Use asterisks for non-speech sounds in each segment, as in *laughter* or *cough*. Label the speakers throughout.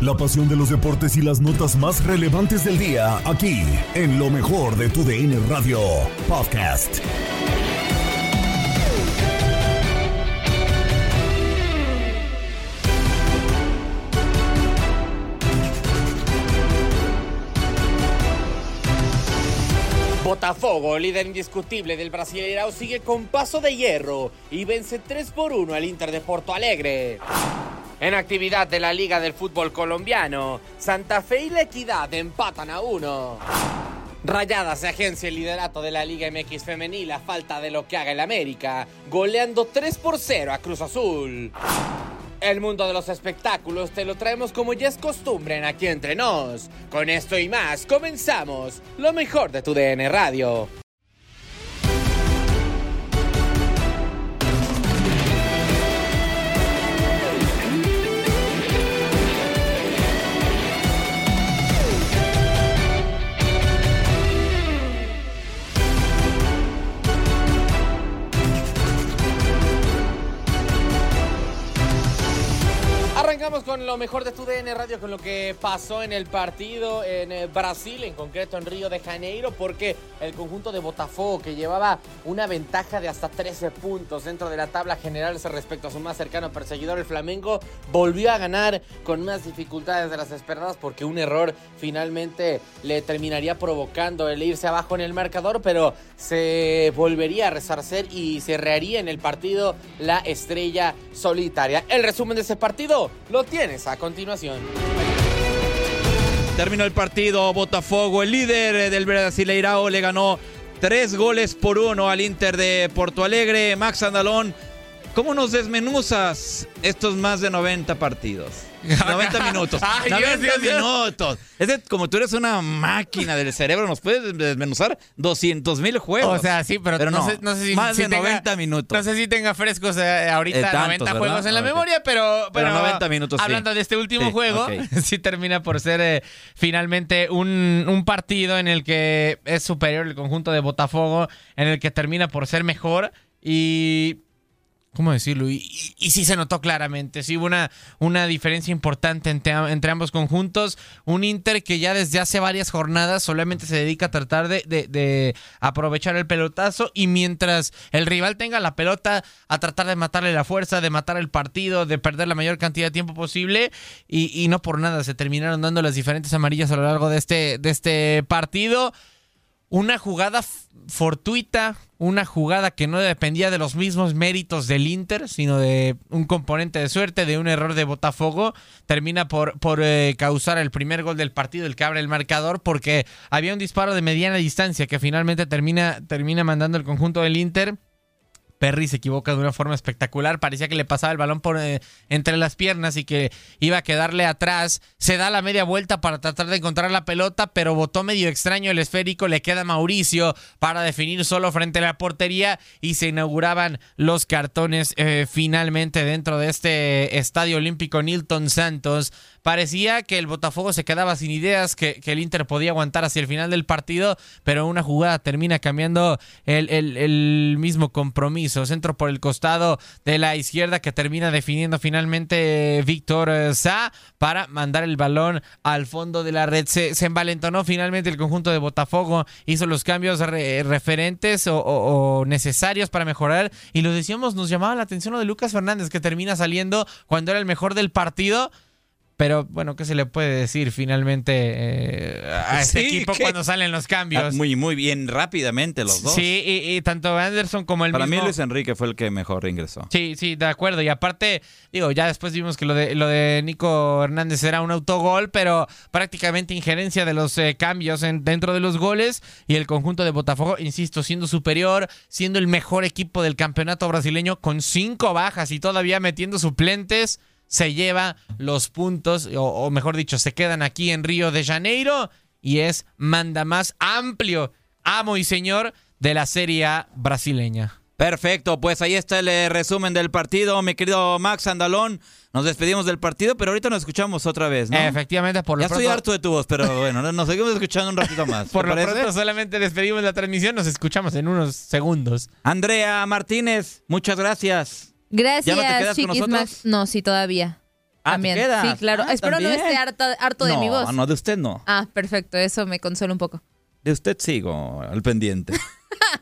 Speaker 1: La pasión de los deportes y las notas más relevantes del día, aquí, en lo mejor de tu DN Radio Podcast.
Speaker 2: Botafogo, líder indiscutible del Brasileirao, sigue con paso de hierro y vence 3 por 1 al Inter de Porto Alegre. En actividad de la Liga del Fútbol Colombiano, Santa Fe y La Equidad empatan a 1. Rayadas se agencia el liderato de la Liga MX femenil a falta de lo que haga el América, goleando 3 por 0 a Cruz Azul. El mundo de los espectáculos te lo traemos como ya es costumbre en Aquí Entre Nos. Con esto y más, comenzamos lo mejor de tu DN Radio. Con lo mejor de tu DN Radio, con lo que pasó en el partido en eh, Brasil, en concreto en Río de Janeiro, porque el conjunto de Botafogo, que llevaba una ventaja de hasta 13 puntos dentro de la tabla general respecto a su más cercano perseguidor, el Flamengo, volvió a ganar con más dificultades de las esperadas, porque un error finalmente le terminaría provocando el irse abajo en el marcador, pero se volvería a resarcer y cerraría en el partido la estrella solitaria. El resumen de ese partido lo tienes a continuación.
Speaker 3: Terminó el partido, Botafogo, el líder del Brasileirao, le ganó tres goles por uno al Inter de Porto Alegre. Max Andalón, ¿cómo nos desmenuzas estos más de 90 partidos? 90 *laughs* minutos.
Speaker 4: Ay,
Speaker 3: 90
Speaker 4: Dios, Dios, Dios.
Speaker 3: minutos. Es de- como tú eres una máquina del cerebro, nos puedes desmenuzar 200 mil juegos.
Speaker 4: O sea, sí, pero, no, sé, no sé si,
Speaker 3: Más
Speaker 4: si
Speaker 3: de
Speaker 4: tenga-
Speaker 3: 90 minutos.
Speaker 4: No sé si tenga frescos eh, ahorita
Speaker 3: Eh, tantos,
Speaker 4: 90
Speaker 3: ¿verdad?
Speaker 4: juegos en la memoria, pero,
Speaker 3: Pero
Speaker 4: pero
Speaker 3: 90 minutos, sí.
Speaker 4: Hablando de este último
Speaker 3: Sí,
Speaker 4: juego, *laughs* sí termina por ser eh, finalmente un, un partido en el que es superior el conjunto de Botafogo, en el que termina por ser mejor y ¿Cómo decirlo? Y, sí se notó claramente, sí hubo una, diferencia importante entre, ambos conjuntos. Un Inter que ya desde hace varias jornadas solamente se dedica a tratar de, aprovechar el pelotazo y mientras el rival tenga la pelota, a tratar de matarle la fuerza, de matar el partido, de perder la mayor cantidad de tiempo posible. Y, no por nada se terminaron dando las diferentes amarillas a lo largo de este, de este partido una jugada fortuita, una jugada que no dependía de los mismos méritos del Inter, sino de un componente de suerte, de un error de Botafogo, termina por, por eh, causar el primer gol del partido, el que abre el marcador, porque había un disparo de mediana distancia que finalmente termina, termina mandando el conjunto del Inter. Perry se equivoca de una forma espectacular. Parecía que le pasaba el balón por eh, entre las piernas y que iba a quedarle atrás. Se da la media vuelta para tratar de encontrar la pelota, pero botó medio extraño el esférico. Le queda Mauricio para definir solo frente a la portería y se inauguraban los cartones eh, finalmente dentro de este estadio olímpico Nilton Santos. Parecía que el Botafogo se quedaba sin ideas, que, el Inter podía aguantar hacia el final del partido, pero una jugada termina cambiando el, el- el mismo compromiso. Centro por el costado de la izquierda que termina definiendo finalmente eh, Víctor eh, Sá para mandar el balón al fondo de la red. Se, se envalentonó finalmente el conjunto de Botafogo, hizo los cambios re- referentes o, o- o necesarios para mejorar. Y lo decíamos, nos llamaba la atención lo de Lucas Fernández que termina saliendo cuando era el mejor del partido. Pero bueno, ¿qué se le puede decir finalmente eh, a este
Speaker 3: Sí,
Speaker 4: equipo
Speaker 3: ¿qué?
Speaker 4: cuando salen los
Speaker 3: Ah,
Speaker 4: cambios?
Speaker 3: Muy, muy bien, rápidamente los dos.
Speaker 4: Sí, y, y tanto Anderson como el
Speaker 3: Para
Speaker 4: mismo...
Speaker 3: mí Luis Enrique fue el que mejor ingresó.
Speaker 4: Sí, sí, de acuerdo. Y aparte, digo, ya después vimos que lo de, lo de Nico Hernández era un autogol, pero prácticamente injerencia de los eh, cambios en- dentro de los goles. Y el conjunto de Botafogo, insisto, siendo superior, siendo el mejor equipo del campeonato brasileño, con cinco bajas y todavía metiendo suplentes, se lleva los puntos, o, o mejor dicho, se quedan aquí en Río de Janeiro y es manda más amplio, amo y señor de la Serie A brasileña.
Speaker 3: Perfecto, pues ahí está el eh, resumen del partido, mi querido Max Andalón. Nos despedimos del partido, pero ahorita nos escuchamos otra vez, ¿no?
Speaker 4: Efectivamente, por lo
Speaker 3: ya estoy
Speaker 4: pronto,
Speaker 3: harto de tu voz, pero bueno, nos seguimos escuchando un ratito más. *laughs*
Speaker 4: por
Speaker 3: ¿te
Speaker 4: lo
Speaker 3: parece?
Speaker 4: pronto solamente despedimos la transmisión, nos escuchamos en unos segundos.
Speaker 3: Andrea Martínez, muchas gracias.
Speaker 5: Gracias,
Speaker 3: ¿Ya no te quedas
Speaker 5: Chiquis? Max. No, sí, todavía.
Speaker 3: Ah, ¿te
Speaker 6: también.
Speaker 3: queda?
Speaker 6: Sí, claro.
Speaker 3: Ah,
Speaker 6: Espero no esté harto de mi voz.
Speaker 3: No, de usted no.
Speaker 6: Ah, perfecto. Eso me consuela un poco.
Speaker 3: De usted sigo al pendiente. *laughs*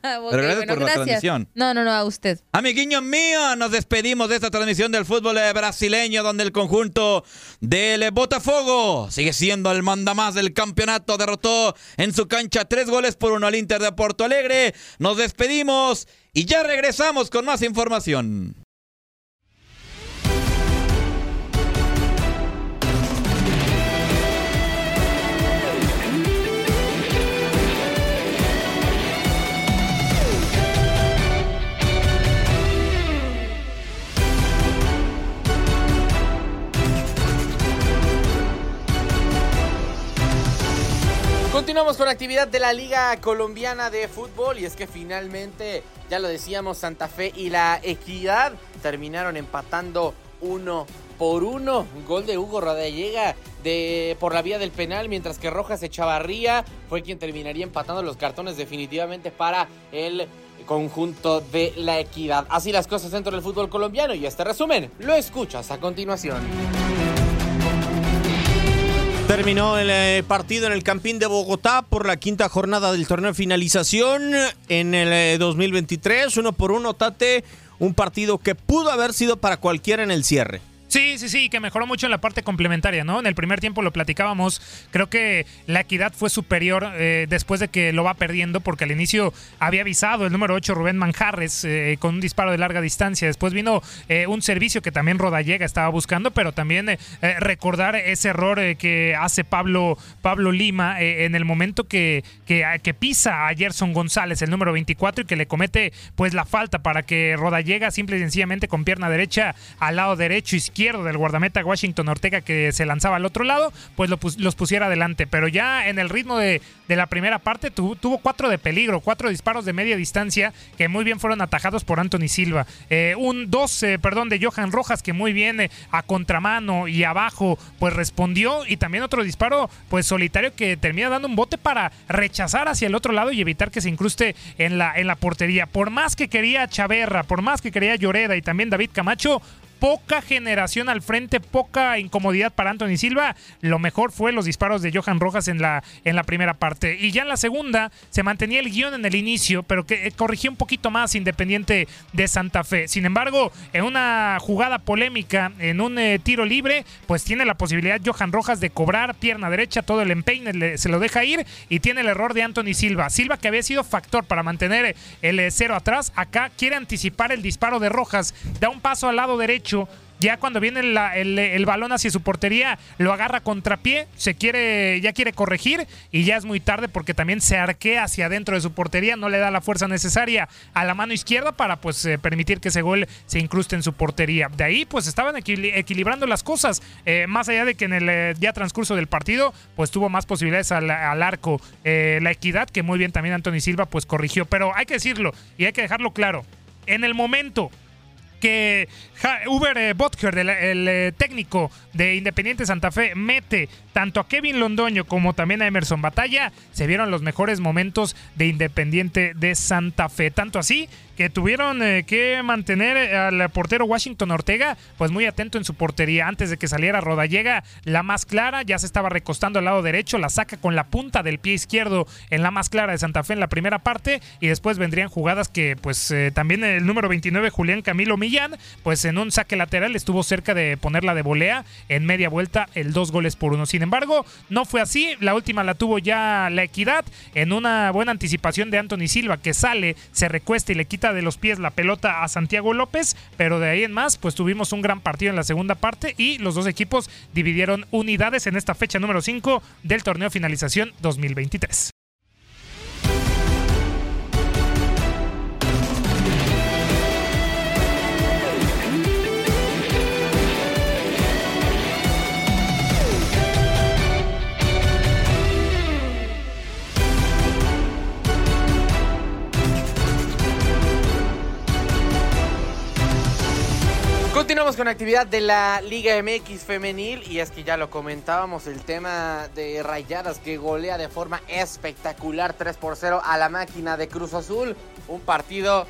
Speaker 6: Ok,
Speaker 3: gracias
Speaker 6: bueno,
Speaker 3: por la transmisión.
Speaker 6: No, no, no, a usted.
Speaker 3: Amiguiños míos, nos despedimos de esta transmisión del fútbol brasileño donde el conjunto del Botafogo sigue siendo el mandamás del campeonato. Derrotó en su cancha tres goles por uno al Inter de Porto Alegre. Nos despedimos y ya regresamos con más información.
Speaker 4: Continuamos con actividad de la Liga Colombiana de Fútbol y es que finalmente, ya lo decíamos, Santa Fe y la Equidad terminaron empatando uno por uno. Un gol de Hugo Rodallega de, por la vía del penal, mientras que Rojas Echavarría fue quien terminaría empatando los cartones definitivamente para el conjunto de la Equidad. Así las cosas dentro del fútbol colombiano y este resumen lo escuchas a continuación.
Speaker 7: Terminó el eh, partido en el Campín de Bogotá por la quinta jornada del torneo de finalización en el eh, 2023. Uno por uno, Tate. Un partido que pudo haber sido para cualquiera en el cierre.
Speaker 8: Sí, sí, sí, que mejoró mucho en la parte complementaria, ¿no? En el primer tiempo lo platicábamos, creo que la equidad fue superior eh, después de que lo va perdiendo, porque al inicio había avisado el número 8 Rubén Manjarres eh, con un disparo de larga distancia, después vino eh, un servicio que también Rodallega estaba buscando, pero también recordar ese error que hace Pablo, Pablo Lima en el momento que, que, que pisa a Gerson González, el número 24, y que le comete pues la falta para que Rodallega simple y sencillamente con pierna derecha al lado derecho, izquierdo del guardameta Washington Ortega que se lanzaba al otro lado, pues lo los pusiera adelante. Pero ya en el ritmo de, de la primera parte tu- tuvo cuatro de peligro, cuatro disparos de media distancia que muy bien fueron atajados por Anthony Silva. Eh, un dos, eh, perdón, de Johan Rojas que muy bien eh, a contramano y abajo pues respondió y también otro disparo pues solitario que termina dando un bote para rechazar hacia el otro lado y evitar que se incruste en la, en la portería. Por más que quería Chaverra, por más que quería Lloreda y también David Camacho, poca generación al frente, poca incomodidad para Anthony Silva. Lo mejor fue los disparos de Johan Rojas en la, en la primera parte. Y ya en la segunda se mantenía el guion en el inicio, pero que eh, corrigió un poquito más Independiente de Santa Fe. Sin embargo, en una jugada polémica, en un eh, tiro libre, pues tiene la posibilidad Johan Rojas de cobrar pierna derecha, todo el empeine se lo deja ir y tiene el error de Anthony Silva. Silva que había sido factor para mantener el eh, cero atrás, acá quiere anticipar el disparo de Rojas, da un paso al lado derecho. Ya cuando viene el, balón hacia su portería, lo agarra contrapié, se quiere, ya quiere corregir y ya es muy tarde porque también se arquea hacia adentro de su portería, no le da la fuerza necesaria a la mano izquierda para pues eh, permitir que ese gol se incruste en su portería. De ahí pues estaban equili- equilibrando las cosas, eh, más allá de que en el eh, ya transcurso del partido pues tuvo más posibilidades al, al arco la equidad que muy bien también Anthony Silva pues corrigió, pero hay que decirlo y hay que dejarlo claro, en el momento que Uber eh, Botker, el, el, eh, técnico de Independiente Santa Fe, mete tanto a Kevin Londoño como también a Emerson Batalla, se vieron los mejores momentos de Independiente de Santa Fe. Tanto así que tuvieron eh, que mantener eh, al portero Washington Ortega pues muy atento en su portería antes de que saliera Rodallega. La más clara ya se estaba recostando al lado derecho la saca con la punta del pie izquierdo en la más clara de Santa Fe en la primera parte. Y después vendrían jugadas que pues eh, también el número 29 Julián Camilo Millán pues en un saque lateral estuvo cerca de ponerla de volea en media vuelta el dos goles por uno. Sin embargo no fue así. La última la tuvo ya la equidad en una buena anticipación de Anthony Silva que sale se recuesta y le quita de los pies la pelota a Santiago López, pero de ahí en más, pues tuvimos un gran partido en la segunda parte y los dos equipos dividieron unidades en esta fecha número 5 del torneo finalización 2023.
Speaker 4: Continuamos con actividad de la Liga MX femenil y es que ya lo comentábamos el tema de Rayadas que golea de forma espectacular 3 por 0 a la máquina de Cruz Azul, un partido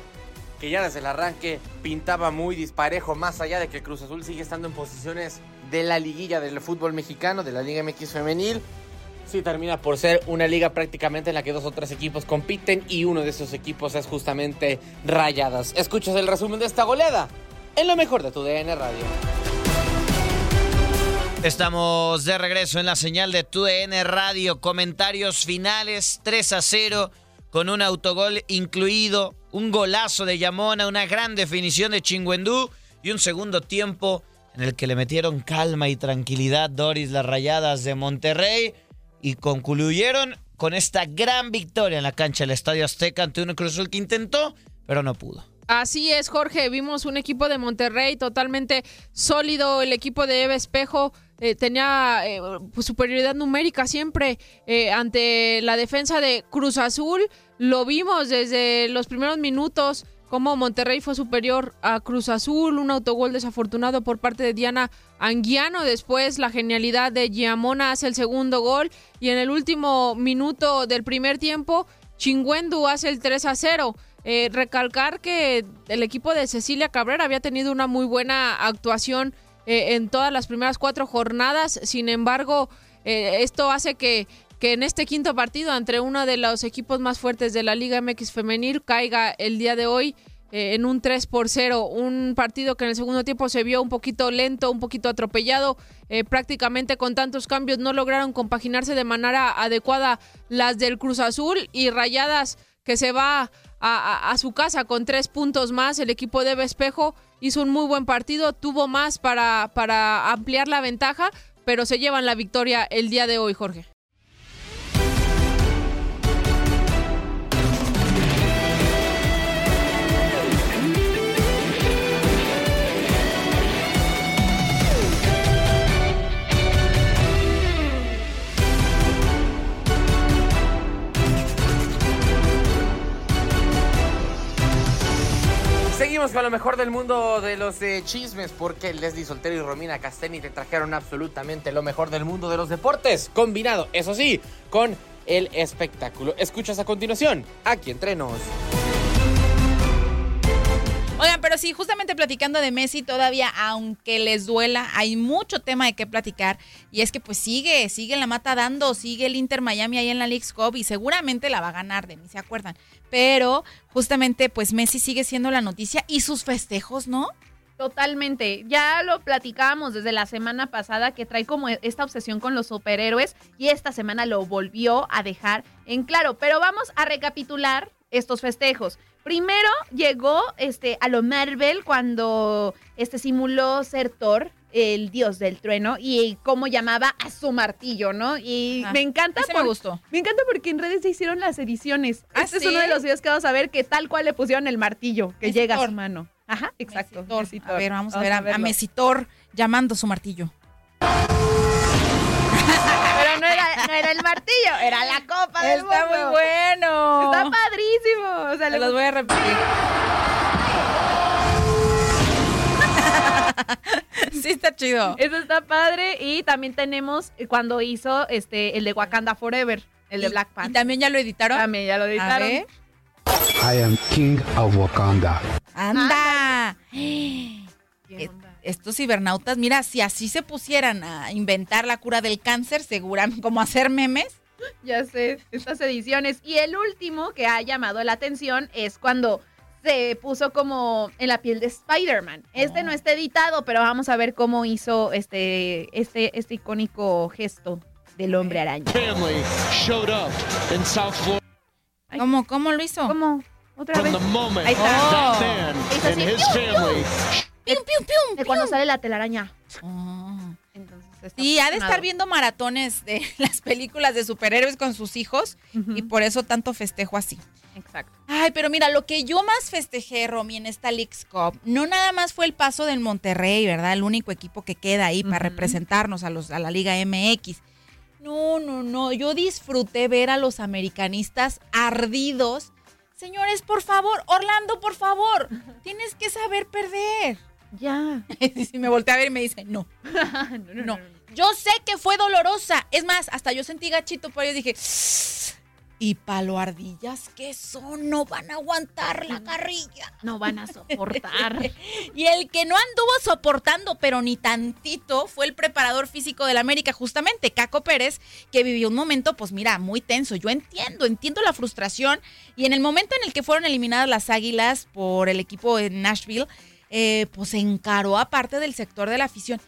Speaker 4: que ya desde el arranque pintaba muy disparejo más allá de que Cruz Azul sigue estando en posiciones
Speaker 2: de la liguilla del fútbol mexicano, de la Liga MX femenil. Sí, termina por ser una liga prácticamente en la que dos o tres equipos compiten y uno de esos equipos es justamente Rayadas. Escuchas el resumen de esta goleada en lo mejor de tu DN Radio.
Speaker 9: Estamos de regreso en la señal de TUDN Radio. Comentarios finales 3 a 0 con un autogol incluido, un golazo de Yamona, una gran definición de Chingüendú y un segundo tiempo en el que le metieron calma y tranquilidad Doris las Rayadas de Monterrey y concluyeron con esta gran victoria en la cancha del Estadio Azteca ante un Cruz que intentó, pero no pudo.
Speaker 10: Así es, Jorge. Vimos un equipo de Monterrey totalmente sólido. El equipo de Eva Espejo eh, tenía eh, pues, superioridad numérica siempre eh, ante la defensa de Cruz Azul. Lo vimos desde los primeros minutos cómo Monterrey fue superior a Cruz Azul, un autogol desafortunado por parte de Diana Anguiano, después la genialidad de Giamona hace el segundo gol y en el último minuto del primer tiempo Chingüendu hace el 3 a 0. Eh, recalcar que el equipo de Cecilia Cabrera había tenido una muy buena actuación eh, en todas las primeras cuatro jornadas, sin embargo, eh, esto hace que, que en este quinto partido, entre uno de los equipos más fuertes de la Liga MX femenil, caiga el día de hoy en un 3 por 0. Un partido que en el segundo tiempo se vio un poquito lento, un poquito atropellado. prácticamente con tantos cambios no lograron compaginarse de manera adecuada las del Cruz Azul y Rayadas que se va a, a- a su casa con tres puntos más. El equipo de Espejo hizo un muy buen partido, tuvo más para, para ampliar la ventaja, pero se llevan la victoria el día de hoy, Jorge.
Speaker 2: Seguimos con lo mejor del mundo de los eh, chismes porque Leslie Soltero y Romina Casteni te trajeron absolutamente lo mejor del mundo de los deportes, combinado, eso sí, con el espectáculo. Escuchas a continuación, aquí entre nos.
Speaker 5: Oigan, pero sí, justamente platicando de Messi, todavía, aunque les duela, hay mucho tema de qué platicar. Y es que pues sigue, sigue la mata dando, sigue el Inter Miami ahí en la League's Cup y seguramente la va a ganar, de mí se acuerdan. Pero justamente pues Messi sigue siendo la noticia y sus festejos, ¿no?
Speaker 11: Totalmente. Ya lo platicábamos desde la semana pasada que trae como esta obsesión con los superhéroes y esta semana lo volvió a dejar en claro. Pero vamos a recapitular estos festejos. Primero llegó este, a lo Marvel cuando este, simuló ser Thor, el dios del trueno, y cómo llamaba a su martillo, ¿no? Y
Speaker 5: Ah,
Speaker 11: me encanta
Speaker 5: Ese me gustó.
Speaker 11: me encanta porque en redes se hicieron las ediciones.
Speaker 5: ¿Ah,
Speaker 11: este
Speaker 5: sí?
Speaker 11: es uno de los videos que vamos a ver que tal cual le pusieron el martillo que llega a su mano. Ajá, exacto.
Speaker 5: Mesitor. A ver, vamos a ver a, a. Mesitor llamando su martillo.
Speaker 11: Era, el martillo, era la copa del
Speaker 5: Está
Speaker 11: mundo.
Speaker 5: muy bueno.
Speaker 11: Está padrísimo. O sea, le
Speaker 5: los voy a repetir. *laughs* sí, está chido.
Speaker 11: Eso está padre. Y también tenemos cuando hizo este el de Wakanda Forever, el de
Speaker 5: Y-
Speaker 11: Black
Speaker 5: Y
Speaker 11: Panther.
Speaker 5: también ya lo editaron.
Speaker 11: También ya lo
Speaker 5: A
Speaker 11: editaron.
Speaker 5: ver.
Speaker 12: I am king of Wakanda.
Speaker 5: ¡Anda!
Speaker 11: ¿Quién
Speaker 5: Eh,
Speaker 11: onda?
Speaker 5: Estos cibernautas, mira, si así se pusieran a inventar la cura del cáncer, seguramente, *laughs* como hacer memes.
Speaker 11: Ya sé, estas ediciones. Y el último que ha llamado la atención es cuando se puso como en la piel de Spider-Man. Este no está editado, pero vamos a ver cómo hizo este, este, este icónico gesto del hombre araña.
Speaker 13: family showed up in South Florida
Speaker 11: Ay.
Speaker 5: ¿Cómo, cómo lo hizo?
Speaker 11: ¿Cómo? ¿Otra
Speaker 13: from
Speaker 11: vez?
Speaker 13: the moment
Speaker 11: Ahí está.
Speaker 5: Oh. ¡Pium, pium, pium!
Speaker 11: De cuando sale la telaraña.
Speaker 5: Oh.
Speaker 11: Entonces, está
Speaker 5: Sí, ha de estar viendo maratones de *laughs* las películas de superhéroes con sus hijos y por eso tanto festejo así.
Speaker 11: Exacto.
Speaker 5: Ay, pero mira, lo que yo más festejé, Romy, en esta Leagues Cup, no nada más fue el paso del Monterrey, ¿verdad? El único equipo que queda ahí para representarnos a, los, a la Liga MX. No, no, no, yo disfruté ver a los americanistas ardidos. Señores, por favor, Orlando, por favor, tienes que saber perder.
Speaker 11: Ya. *laughs*
Speaker 5: Y me volteé a ver y me dice, *laughs* no,
Speaker 11: no, no,
Speaker 5: no. Yo sé que fue dolorosa. Es más, hasta yo sentí gachito por ello dije, Y palo ardillas que son, no van a aguantar la carrilla.
Speaker 11: No van a soportar. *laughs*
Speaker 5: y el que no anduvo soportando, pero ni tantito, fue el preparador físico del América, justamente, Caco Pérez, que vivió un momento, pues mira, muy tenso. Yo entiendo, entiendo la frustración. Y en el momento en el que fueron eliminadas las Águilas por el equipo de Nashville, eh, pues se encaró aparte del sector de la afición.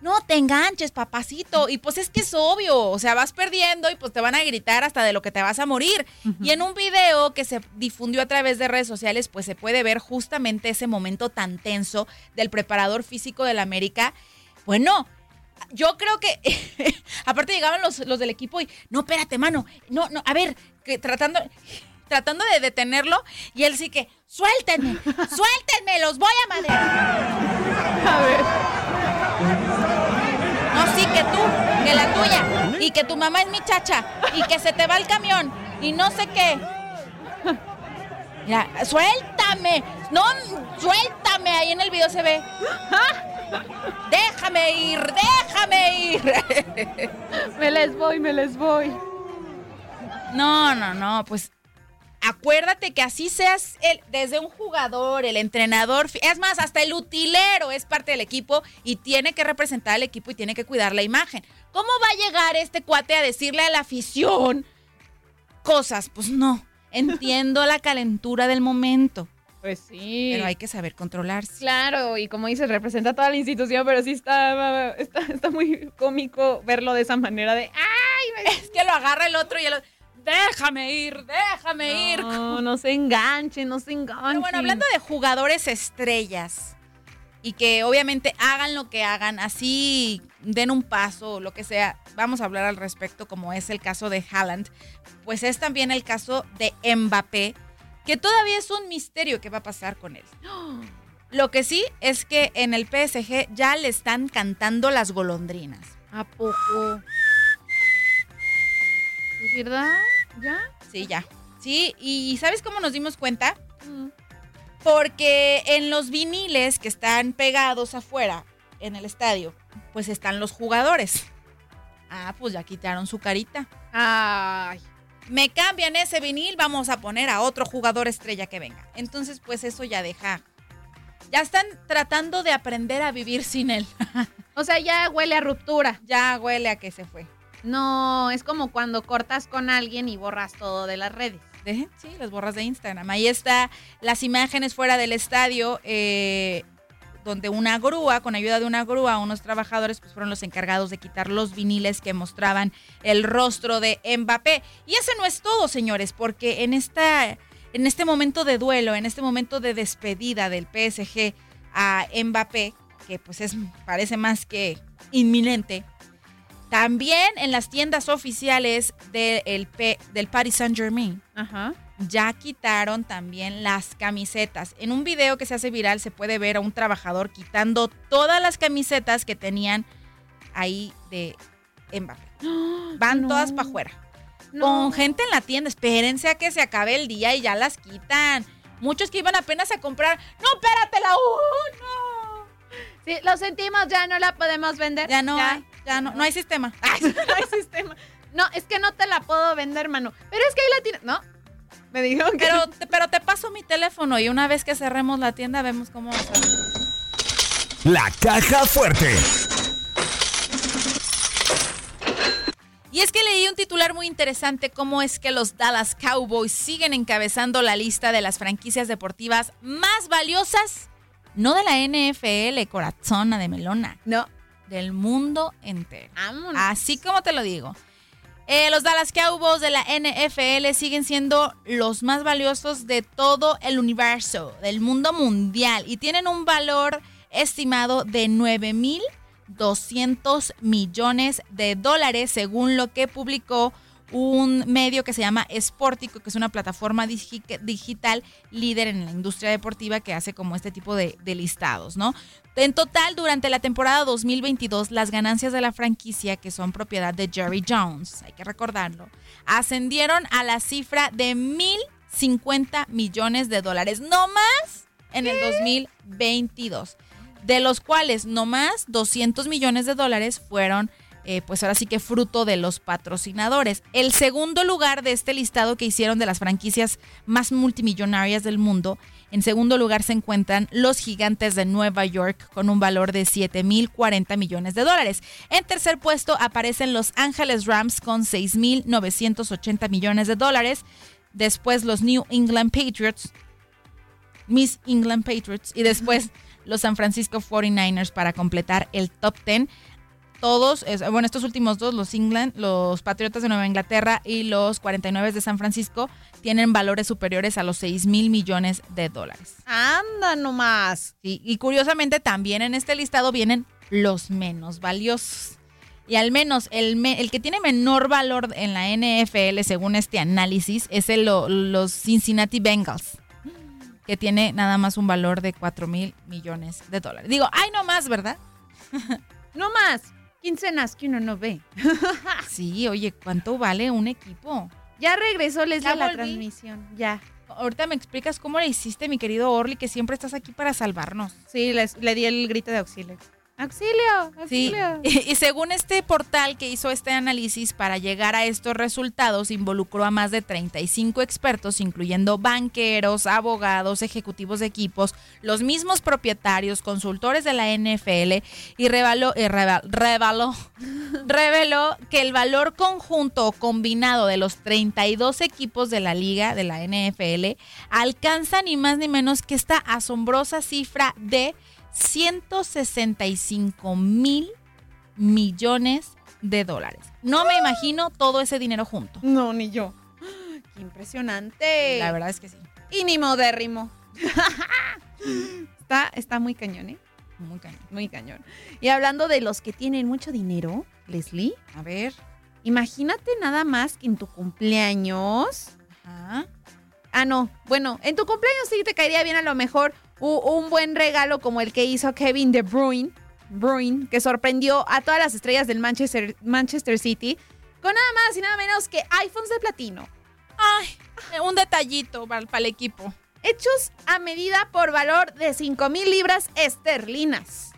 Speaker 5: No te enganches, papacito. Y pues es que es obvio, o sea, vas perdiendo y pues te van a gritar hasta de lo que te vas a morir. Y en un video que se difundió a través de redes sociales, pues se puede ver justamente ese momento tan tenso del preparador físico del América. Bueno, yo creo que, *laughs* aparte llegaban los, los del equipo y, no, espérate, mano, no, no, a ver, que tratando, tratando de detenerlo, y él sí que, suéltenme, suéltenme, los voy a madrear. A ver. No, sí, que tú, que la tuya, y que tu mamá es mi chacha, y que se te va el camión, y no sé qué. Mira, suéltame, no, suéltame, ahí en el video se ve. Déjame ir, déjame ir. *laughs*
Speaker 11: me les voy, me les voy.
Speaker 5: No, no, no, pues acuérdate que así seas el, desde un jugador, el entrenador, es más, hasta el utilero es parte del equipo y tiene que representar al equipo y tiene que cuidar la imagen. ¿Cómo va a llegar este cuate a decirle a la afición cosas? Pues no, *laughs* entiendo la calentura del momento.
Speaker 11: Pues sí.
Speaker 5: Pero hay que saber controlarse.
Speaker 11: Claro, y como dices, representa toda la institución, pero sí está, *laughs* está, está muy cómico verlo de esa manera de ¡ay!
Speaker 5: Es que lo agarra el otro y el otro déjame ir, déjame ir.
Speaker 11: No, no se enganche, no se enganche.
Speaker 5: Pero bueno, hablando de jugadores estrellas y que obviamente hagan lo que hagan, así den un paso, lo que sea, vamos a hablar al respecto, como es el caso de Haaland, pues es también el caso de Mbappé, que todavía es un misterio qué va a pasar con él. *gasps* Lo que sí es que en el PSG ya le están cantando las golondrinas.
Speaker 11: ¿A poco? ¿Verdad? ¿Ya?
Speaker 5: Sí, ya. Sí, y ¿sabes cómo nos dimos cuenta? Porque en los viniles que están pegados afuera en el estadio, pues están los jugadores. Ah, pues ya quitaron su carita.
Speaker 11: Ay.
Speaker 5: Me cambian ese vinil, vamos a poner a otro jugador estrella que venga. Entonces, pues eso ya deja. Ya están tratando de aprender a vivir sin él. *laughs*
Speaker 11: o sea, ya huele a ruptura.
Speaker 5: Ya huele a que se fue.
Speaker 11: No, es como cuando cortas con alguien y borras todo de las redes.
Speaker 5: Sí, las borras de Instagram. Ahí está las imágenes fuera del estadio, eh, donde una grúa, con ayuda de una grúa, unos trabajadores pues, fueron los encargados de quitar los viniles que mostraban el rostro de Mbappé. Y ese no es todo, señores, porque en, esta, en este momento de duelo, en este momento de despedida del PSG a Mbappé, que pues es, parece más que inminente, también en las tiendas oficiales del Paris Saint Germain ya quitaron también las camisetas. En un video que se hace viral se puede ver a un trabajador quitando todas las camisetas que tenían ahí de Mbappé. *gasps* Van todas para afuera. Con gente en la tienda, espérense a que se acabe el día y ya las quitan. Muchos que iban apenas a comprar, no, espérate la no.
Speaker 11: Sí, lo sentimos, ya no la podemos vender.
Speaker 5: Ya no hay. Ya no, no hay sistema. *laughs*
Speaker 11: no hay sistema. No, es que no te la puedo vender, mano. Pero es que ahí la tienes. No. Me dijeron que.
Speaker 5: Pero, pero te paso mi teléfono y una vez que cerremos la tienda vemos cómo va a ser.
Speaker 1: La caja fuerte.
Speaker 5: Y es que leí un titular muy interesante, cómo es que los Dallas Cowboys siguen encabezando la lista de las franquicias deportivas más valiosas, no de la NFL, corazona de melona.
Speaker 11: No,
Speaker 5: del mundo entero. Así como te lo digo. Eh, los Dallas Cowboys de la NFL siguen siendo los más valiosos de todo el universo, del mundo mundial, y tienen un valor estimado de 9.200 millones de dólares, según lo que publicó un medio que se llama Sportico, que es una plataforma digital líder en la industria deportiva que hace como este tipo de, de, listados, ¿no? En total, durante la temporada 2022, las ganancias de la franquicia, que son propiedad de Jerry Jones, hay que recordarlo, ascendieron a la cifra de 1.050 millones de dólares, no más en el 2022, de los cuales no más 200 millones de dólares fueron eh, pues ahora sí que fruto de los patrocinadores. El segundo lugar de este listado que hicieron de las franquicias más multimillonarias del mundo, en segundo lugar se encuentran los gigantes de Nueva York con un valor de 7.040 millones de dólares. En tercer puesto aparecen los Ángeles Rams con 6.980 millones de dólares. Después los New England Patriots, Miss England Patriots y después los San Francisco 49ers para completar el top 10 todos, bueno, estos últimos dos, los England, los Patriotas de Nueva Inglaterra y los 49 de San Francisco, tienen valores superiores a los 6 mil millones de dólares.
Speaker 11: Anda nomás.
Speaker 5: Sí, y curiosamente también en este listado vienen los menos valiosos. Y al menos el, me- el que tiene menor valor en la NFL, según este análisis, es el, lo- los Cincinnati Bengals, que tiene nada más un valor de 4 mil millones de dólares. Digo, ay, no más, ¿verdad?
Speaker 11: No más. Quincenas que uno no ve. *laughs*
Speaker 5: Sí, oye, ¿cuánto vale un equipo?
Speaker 11: Ya regresó Leslie a la
Speaker 5: volví.
Speaker 11: transmisión. Ya.
Speaker 5: Ahorita me explicas cómo le hiciste, mi querido Orly, que siempre estás aquí para salvarnos.
Speaker 11: Sí, les- le di el grito de auxilio. ¡Auxilio!
Speaker 5: Sí,
Speaker 11: ¡Auxilio! *laughs*
Speaker 5: y según este portal que hizo este análisis, para llegar a estos resultados involucró a más de 35 expertos, incluyendo banqueros, abogados, ejecutivos de equipos, los mismos propietarios, consultores de la NFL y reveló, eh, reva- reveló, *laughs* reveló que el valor conjunto o combinado de los 32 equipos de la liga de la NFL alcanza ni más ni menos que esta asombrosa cifra de 165 mil millones de dólares. No me imagino todo ese dinero junto.
Speaker 11: No, ni yo. *gasps* ¡Qué impresionante!
Speaker 5: La verdad es que sí.
Speaker 11: Y ni modérrimo. *laughs* está, está muy cañón, ¿eh?
Speaker 5: Muy cañón.
Speaker 11: Muy cañón. Y hablando de los que tienen mucho dinero, Leslie,
Speaker 5: A ver.
Speaker 11: imagínate nada más que en tu cumpleaños.
Speaker 5: Ajá.
Speaker 11: Ah, no. Bueno, en tu cumpleaños sí te caería bien a lo mejor un buen regalo como el que hizo Kevin De Bruyne, Bruyne, que sorprendió a todas las estrellas del Manchester, Manchester City con nada más y nada menos que iPhones de platino.
Speaker 5: Ay, un detallito para, para el equipo.
Speaker 11: hechos a medida por valor de 5 mil libras esterlinas.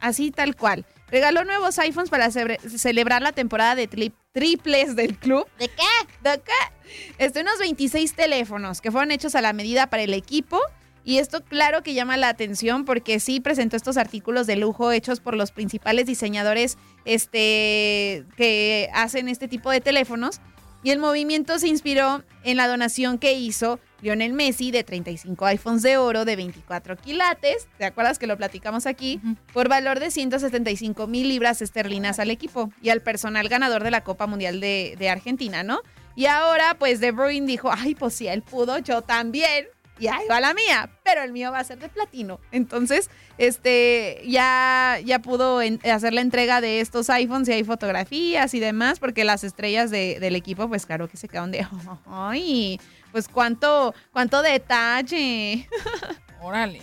Speaker 11: Así tal cual. Regaló nuevos iPhones para celebrar la temporada de tri- triples del club.
Speaker 5: ¿De qué?
Speaker 11: ¿De qué? Este, unos 26 teléfonos que fueron hechos a la medida para el equipo. Y esto claro que llama la atención porque sí presentó estos artículos de lujo hechos por los principales diseñadores este, que hacen este tipo de teléfonos. Y el movimiento se inspiró en la donación que hizo Lionel Messi de 35 iPhones de oro de 24 quilates. ¿Te acuerdas que lo platicamos aquí? Por valor de 175 mil libras esterlinas al equipo y al personal ganador de la Copa Mundial de, de Argentina, ¿no? Y ahora, pues, De Bruyne dijo, ay, pues si él pudo, yo también. Y ahí va la mía, pero el mío va a ser de platino. Entonces, este, ya, ya pudo hacer la entrega de estos iPhones y hay fotografías y demás, porque las estrellas de- del equipo, pues claro que se quedaron de, *laughs* ay, pues cuánto, cuánto detalle. *laughs*
Speaker 5: Órale.